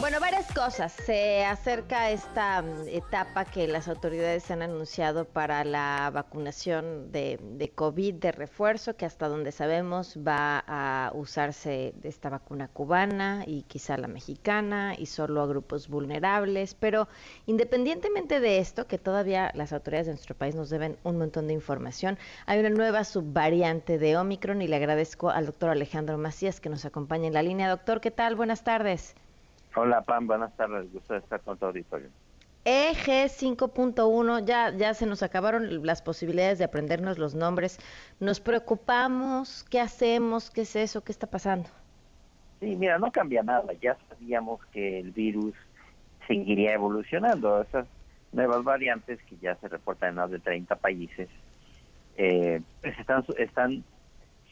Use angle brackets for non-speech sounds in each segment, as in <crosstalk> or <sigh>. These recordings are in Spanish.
Bueno, varias cosas. Se acerca esta mm, etapa que las autoridades han anunciado para la vacunación de, de, COVID de refuerzo, que hasta donde sabemos va a usarse esta vacuna cubana y quizá la mexicana y solo a grupos vulnerables. Pero independientemente de esto, que todavía las autoridades de nuestro país nos deben un montón de información, hay una nueva subvariante de Omicron y le agradezco al doctor Alejandro Macías que nos acompaña en la línea. Doctor, ¿qué tal? Buenas tardes. Hola Pam, buenas tardes, gusto estar con tu auditorio. EG 5.1, ya, ya se nos acabaron las posibilidades de aprendernos los nombres. ¿Nos preocupamos? ¿Qué hacemos? ¿Qué es eso? ¿Qué está pasando? Sí, mira, no cambia nada. Ya sabíamos que el virus seguiría evolucionando. Esas nuevas variantes que ya se reportan en más de 30 países eh, pues están, están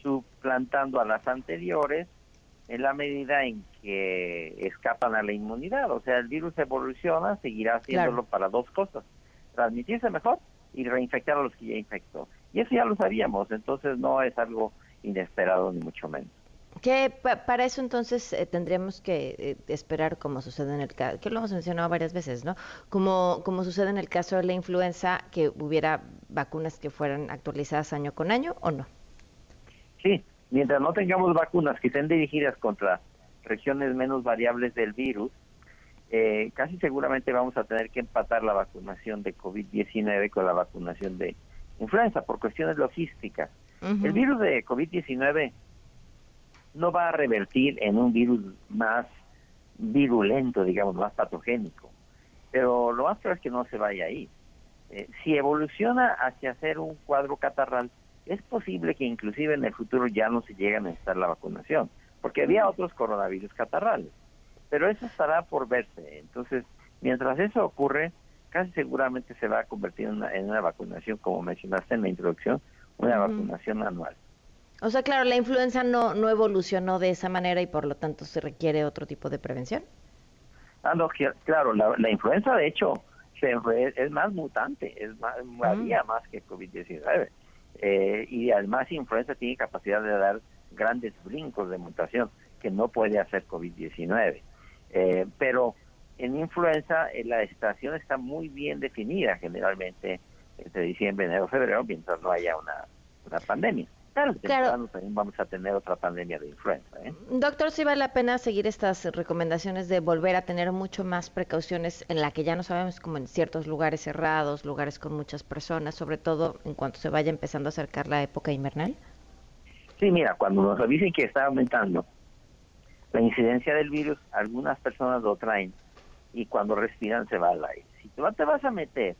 suplantando a las anteriores en la medida en que escapan a la inmunidad. O sea, el virus evoluciona, seguirá haciéndolo para dos cosas, transmitirse mejor y reinfectar a los que ya infectó. Y eso ya lo sabíamos, entonces no es algo inesperado ni mucho menos. Que para eso entonces eh, tendríamos que eh, esperar como sucede en el caso, que lo hemos mencionado varias veces, ¿no? Como, como sucede en el caso de la influenza, que hubiera vacunas que fueran actualizadas año con año o no. Sí, mientras no tengamos vacunas que estén dirigidas contra regiones menos variables del virus, eh, casi seguramente vamos a tener que empatar la vacunación de COVID-19 con la vacunación de influenza por cuestiones logísticas. El virus de COVID-19 no va a revertir en un virus más virulento, digamos, más patogénico, pero lo más probable es que no se vaya ahí. Eh, si evoluciona hacia ser un cuadro catarral, es posible que inclusive en el futuro ya no se llegue a necesitar la vacunación, porque había otros coronavirus catarrales, pero eso estará por verse. Entonces, mientras eso ocurre, casi seguramente se va a convertir en una, vacunación, como mencionaste en la introducción, una vacunación anual. O sea, claro, la influenza no, no evolucionó de esa manera y por lo tanto se requiere otro tipo de prevención. Ah, no, claro, la, influenza de hecho es, más mutante, es más, varía más que COVID-19. Eh, y además influenza tiene capacidad de dar grandes brincos de mutación que no puede hacer COVID-19. Eh, pero en influenza eh, la estación está muy bien definida generalmente entre diciembre, enero, febrero, mientras no haya una, una pandemia. Claro, también vamos a tener otra pandemia de influenza. ¿eh? Doctor, sí vale la pena seguir estas recomendaciones de volver a tener mucho más precauciones en la que ya no sabemos, como en ciertos lugares cerrados, lugares con muchas personas, sobre todo en cuanto se vaya empezando a acercar la época invernal. Sí, mira, cuando nos avisen que está aumentando la incidencia del virus, algunas personas lo traen y cuando respiran se va al aire. Si tú te vas a meter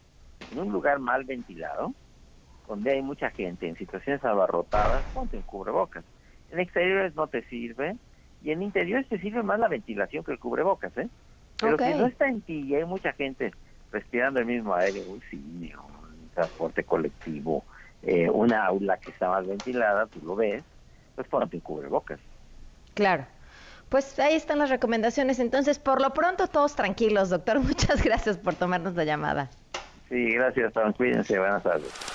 en un lugar mal ventilado, donde hay mucha gente en situaciones abarrotadas, ponte un cubrebocas. En exteriores no te sirve y en interiores te sirve más la ventilación que el cubrebocas, ¿eh? Pero si no está en ti y hay mucha gente respirando el mismo aire, un cine, un transporte colectivo, eh, una aula que está más ventilada, tú lo ves, pues ponte un cubrebocas. Claro. Pues ahí están las recomendaciones. Entonces, por lo pronto, todos tranquilos, doctor. <laughs> Muchas gracias por tomarnos la llamada. Sí, gracias, Cuídense. Buenas tardes.